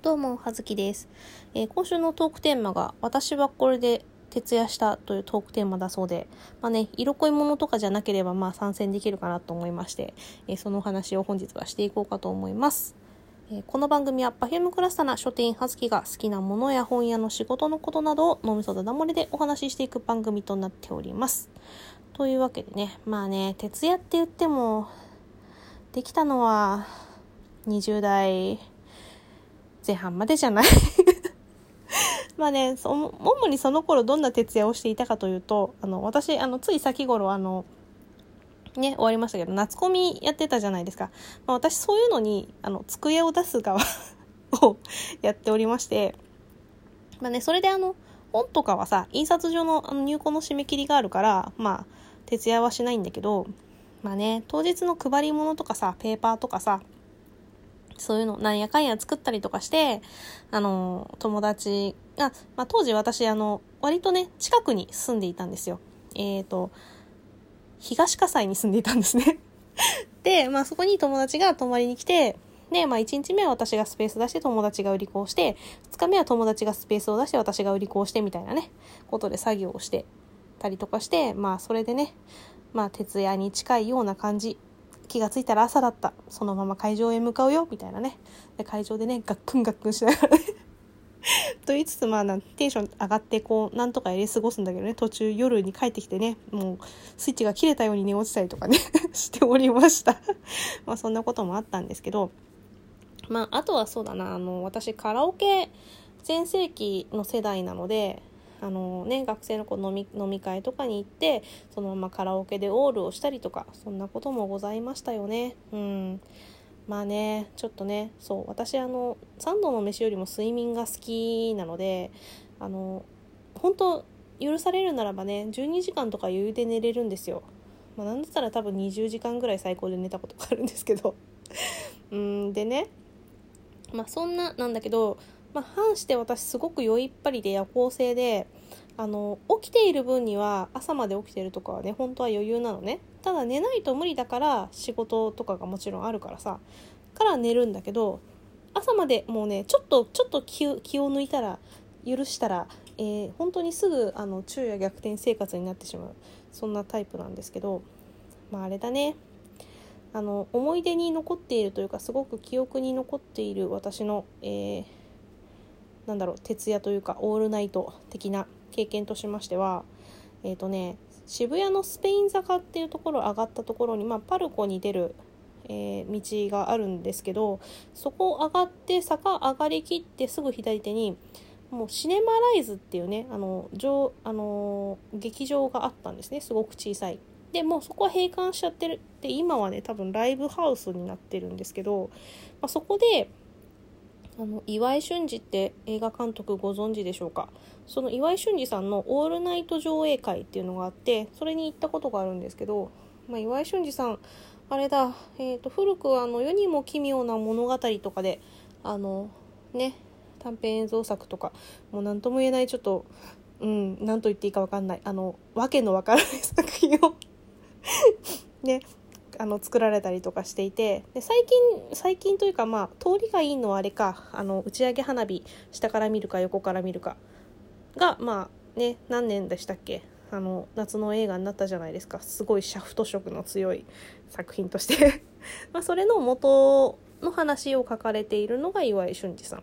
どうも、はずきです、えー今週のトークテーマが、私はこれで徹夜したというトークテーマだそうで、まあね、色恋ものとかじゃなければ、まあ参戦できるかなと思いまして、えーそのお話を本日はしていこうかと思います。えーこの番組は Perfume クラスタな書店はずきが好きなものや本屋の仕事のことなどを脳みそだだ漏れでお話ししていく番組となっております。というわけでね、まあね、徹夜って言っても、できたのは20代前半までじゃない まあね、主にその頃どんな徹夜をしていたかというと、あの、私、あの、つい先頃、あの、ね、終わりましたけど、夏コミやってたじゃないですか。まあ、私、そういうのに、あの、机を出す側 をやっておりまして、まあね、それであの、本とかはさ、印刷所のあの入稿の締め切りがあるから、まあ、徹夜はしないんだけど、まあね、当日の配り物とかさ、ペーパーとかさ、そういうの、なんやかんや作ったりとかして、あの、友達が、まあ、当時私、あの、割とね、近くに住んでいたんですよ。えっ、と、東葛西に住んでいたんですね。で、まあ、そこに友達が泊まりに来て、で、まあ、1日目は私がスペース出して友達が売り子をして、2日目は友達がスペースを出して私が売り子をしてみたいなね、ことで作業をしてたりとかして、まあ、それでね、まあ、徹夜に近いような感じ。気がついたら朝だった。そのまま会場へ向かうよ、みたいなね。で会場でね、ガックンガックンしながらね。と言いつつ、まあ、なテンション上がって、こう、なんとかやり過ごすんだけどね、途中夜に帰ってきてね、もう、スイッチが切れたように寝落ちたりとかね、しておりました。まあ、そんなこともあったんですけど、まあ、あとはそうだな、あの、私、カラオケ全盛期の世代なので、あのね、学生の子飲み飲み会とかに行ってそのままカラオケでオールをしたりとかそんなこともございましたよね。うん。まあねちょっとねそう私あの3度の飯よりも睡眠が好きなのであの本当許されるならばね12時間とか余裕で寝れるんですよ、まあ、なんだったら多分20時間ぐらい最高で寝たことがあるんですけど。うんでねまあそんななんだけどまあ、反して私すごく酔いっぱりで夜行性であの起きている分には朝まで起きてるとかはね本当は余裕なのね。ただ寝ないと無理だから仕事とかがもちろんあるからさ。から寝るんだけど朝までもうねちょっとちょっと気を気を抜いたら許したら、えー本当にすぐあの昼夜逆転生活になってしまう。そんなタイプなんですけどまああれだね。あの思い出に残っているというかすごく記憶に残っている私の、えーなんだろう徹夜というかオールナイト的な経験としましてはえっ、とね渋谷のスペイン坂っていうところ上がったところに、まあ、パルコに出る、えー道があるんですけどそこを上がって坂上がりきってすぐ左手にもうシネマライズっていうねあの上あの劇場があったんですねすごく小さい。でもうそこは閉館しちゃってるで今はね多分ライブハウスになってるんですけど、まあ、そこであの岩井俊二って映画監督ご存知でしょうか？その岩井俊二さんのオールナイト上映会っていうのがあってそれに行ったことがあるんですけど、まあ、岩井俊二さんあれだ、えー、と古くあの世にも奇妙な物語とかであのね短編映像作とかもう何とも言えないちょっとうん何と言っていいか分かんないあの訳の分からない作品を ねあの作られたりとかしていてで最近最近というかまあ通りがいいのはあれかあの打ち上げ花火下から見るか横から見るかがまあね何年でしたっけあの夏の映画になったじゃないですかすごいシャフト色の強い作品として まそれの元の話を書かれているのが岩井俊二さん。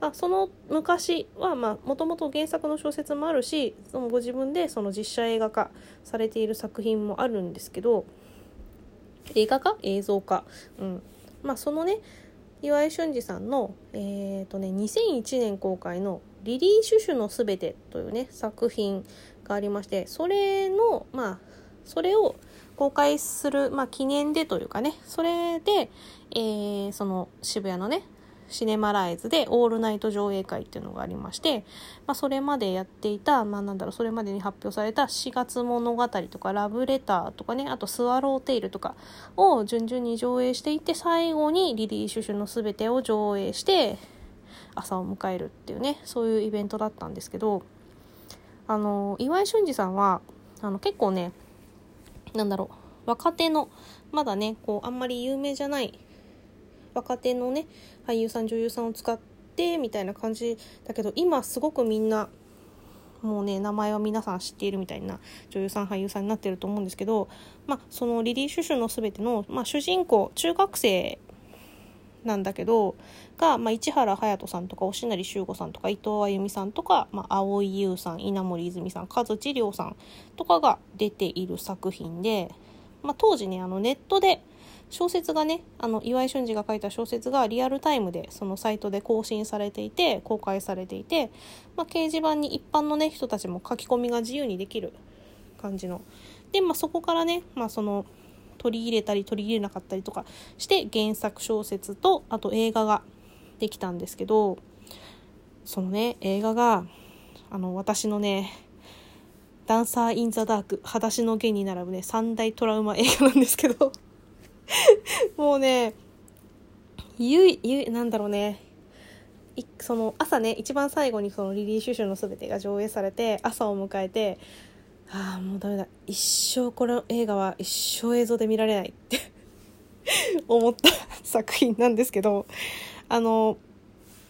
まあ、その昔はもともと原作の小説もあるしそのご自分でその実写映画化されている作品もあるんですけど映画化映像化、うん。まあ、そのね岩井俊二さんの、えーとね、2001年公開の「リリー・シュシュのすべて」というね作品がありましてそれのまあそれを公開する、まあ、記念でというかねそれで、えーその渋谷のねシネマライズでオールナイト上映会っていうのがありまして、まあ、それまでやっていた、まあ、なんだろうそれまでに発表された4月物語とかラブレターとかねあとスワローテイルとかを順々に上映していって最後にリリー・シュシュのすべてを上映して朝を迎えるっていうねそういうイベントだったんですけどあの岩井俊二さんはあの結構ねなんだろう若手のまだねこうあんまり有名じゃない若手のね俳優さん女優さんを使ってみたいな感じだけど今すごくみんなもうね名前は皆さん知っているみたいな女優さん俳優さんになってると思うんですけど、まあ、そのリリー・シュシュの全ての、まあ、主人公中学生なんだけどが、まあ、市原隼人さんとか押成修吾さんとか伊藤あゆみさんとか、まあ、蒼井優さん稲森泉さん和地涼さんとかが出ている作品で、まあ、当時ねあのネットで小説がねあの岩井俊二が書いた小説がリアルタイムでそのサイトで更新されていて公開されていて、まあ、掲示板に一般のね人たちも書き込みが自由にできる感じの。で、まあ、そこからね、まあ、その取り入れたり取り入れなかったりとかして原作小説とあと映画ができたんですけどそのね映画があの私のねダンサー・イン・ザ・ダーク裸足の弦に並ぶね三大トラウマ映画なんですけど。もうね、ゆい、ゆい、なんだろうね。その朝ね、一番最後にそのリリー・シュシュの全てが上映されて、朝を迎えて、ああ、もうダメだ。一生この映画は一生映像で見られないって 思った作品なんですけど、あの、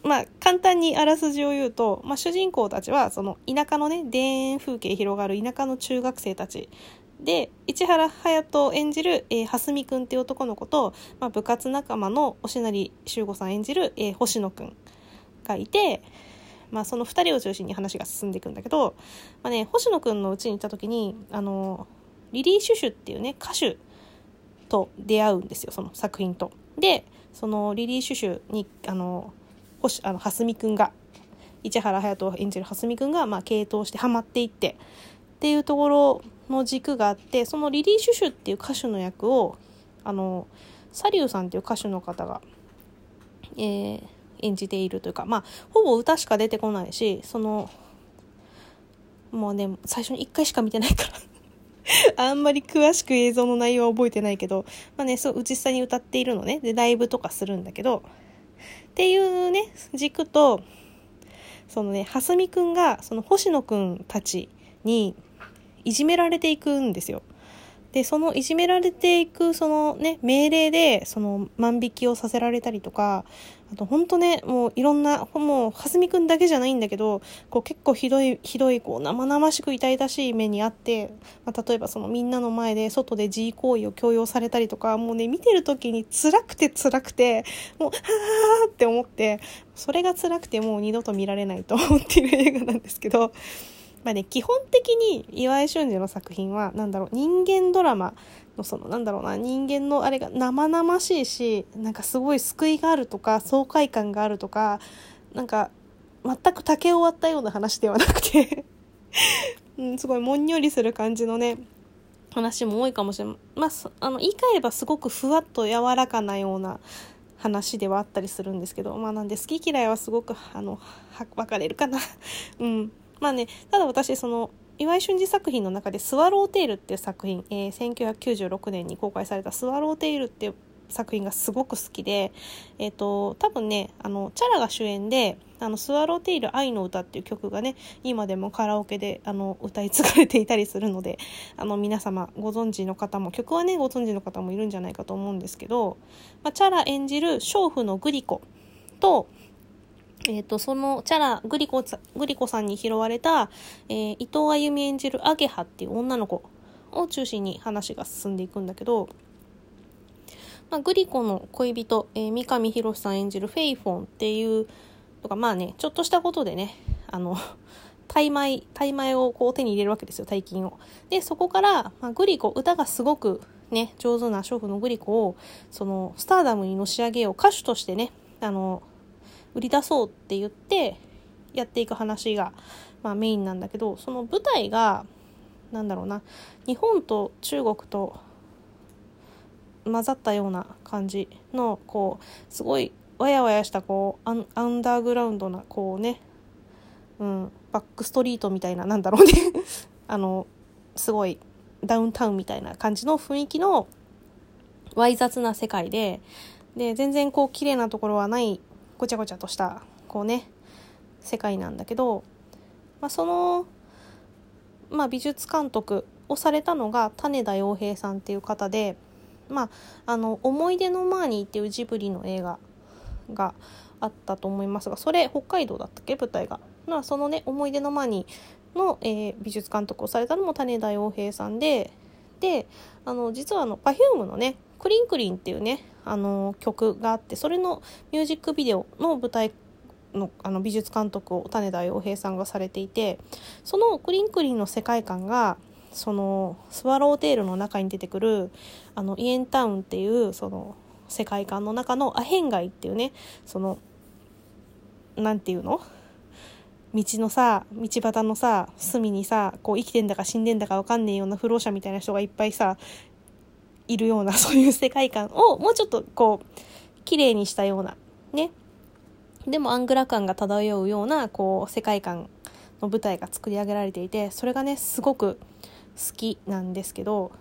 まあ、簡単にあらすじを言うと、まあ、主人公たちは、その田舎のね、田園風景広がる田舎の中学生たちで市原隼人演じる、蓮見くんっていう男の子と、まあ、部活仲間の押成修吾さん演じる、えー、星野くんがいて、まあ、その2人を中心に話が進んでいくんだけど、まあね、星野くんの家に行った時にあのリリー・シュシュっていうね歌手と出会うんですよその作品と。でそのリリー・シュシュにあの星あの蓮見くんが市原隼人演じる蓮見くんが、まあ、系統してハマっていってっていうところの軸があってそのリリー・シュシュっていう歌手の役をあのサリューさんっていう歌手の方が、えー、演じているというかまあほぼ歌しか出てこないしそのもうね最初に1回しか見てないから あんまり詳しく映像の内容は覚えてないけど、まあね、そう、実際に歌っているのね。で、ライブとかするんだけど、っていうね、軸と、そのね、蓮見くんが、その星野くんたちに、いじめられていくんですよ。で、そのいじめられていく、そのね、命令で、その万引きをさせられたりとか、あと本当ね、もういろんな、もう、はすみくんだけじゃないんだけど、こう結構ひどい、ひどい、こう生々しく痛々しい目にあって、まあ、例えばそのみんなの前で外で自慰行為を強要されたりとか、もうね、見てる時に辛くて辛くて、もう、はーって思って、それが辛くてもう二度と見られないと思っている映画なんですけど、まあね、基本的に岩井俊二の作品は、なんだろう、人間ドラマのその、なんだろうな、人間のあれが生々しいし、なんかすごい救いがあるとか、爽快感があるとか、なんか、全く竹を割ったような話ではなくて うん、すごいもんにょりする感じのね、話も多いかもしれない。まあ、あの、言い換えればすごくふわっと柔らかなような話ではあったりするんですけど、まあなんで好き嫌いはすごく、あの、分かれるかな。うん。まあね、ただ私、その、岩井俊二作品の中で「スワローテイル」っていう作品、えー、1996年に公開された「スワローテイル」っていう作品がすごく好きで、えっ、ー、と、多分ね、あの、チャラが主演で、あの、スワローテイル愛の歌っていう曲がね、今でもカラオケで、あの、歌い継がれていたりするので、あの、皆様ご存知の方も、曲はね、ご存知の方もいるんじゃないかと思うんですけど、まあ、チャラ演じる娼婦のグリコと、えっ、ー、と、そのチャラ、グリコ、グリコさんに拾われた、えー、伊藤あゆみ演じるアゲハっていう女の子を中心に話が進んでいくんだけど、まあ、グリコの恋人、えー、三上博さん演じるフェイフォンっていうとか、まあね、ちょっとしたことでね、あの、大米、大米をこう手に入れるわけですよ、大金を。で、そこから、まあ、グリコ、歌がすごくね、上手な娼婦のグリコを、その、スターダムにのし上げよう、歌手としてね、あの、売り出そうって言ってやっていく話が、まあ、メインなんだけどその舞台がなんだろうな日本と中国と混ざったような感じのこうすごいわやわやしたこうアンアンダーグラウンドなこうね、うん、バックストリートみたいななんだろうね。あのすごいダウンタウンみたいな感じの雰囲気のわい雑な世界でで全然こう綺麗なところはないごちゃごちゃとしたこうね世界なんだけど、まあ、その、まあ、美術監督をされたのが種田洋平さんっていう方で、まあ、あの「思い出のマーニー」っていうジブリの映画があったと思いますがそれ北海道だったっけ？舞台が。まあ、そのね思い出の間にの、えー、美術監督をされたのも種田洋平さんでであの実はあの Perfume のね「クリンクリン」っていうねあの曲があってそれのミュージックビデオの舞台のあの美術監督を種田洋平さんがされていてそのクリンクリンの世界観がそのスワローテールの中に出てくるあのイエンタウンっていうその世界観の中のアヘン街っていうねそのなんていうの？道のさ道端のさ隅にさこう生きてんだか死んでんだか分かんねえような不老者みたいな人がいっぱいさいるような そういう世界観をもうちょっとこう綺麗にしたようなね。でもアングラ感が漂うようなこう世界観の舞台が作り上げられていてそれがねすごく好きなんですけど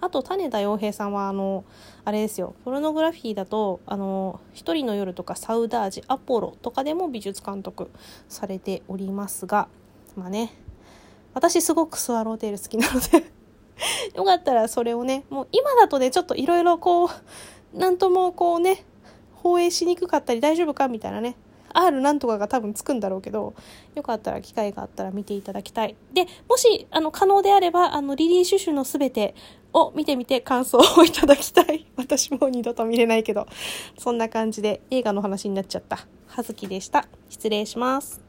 あと種田洋平さんはあのあれですよポルノグラフィーだと「あの一人の夜」とか「サウダージ」「アポロ」とかでも美術監督されておりますがまあね私すごくスワローテール好きなので よかったらそれをねもう今だとねちょっといろいろこう何ともこうね放映しにくかったり大丈夫かみたいなね R なんとかが多分つくんだろうけど、よかったら機会があったら見ていただきたい。で、もし、あの、可能であれば、あの、リリー・シュシュのすべてを見てみて感想をいただきたい。私も二度と見れないけど、そんな感じで映画の話になっちゃった。はずきでした。失礼します。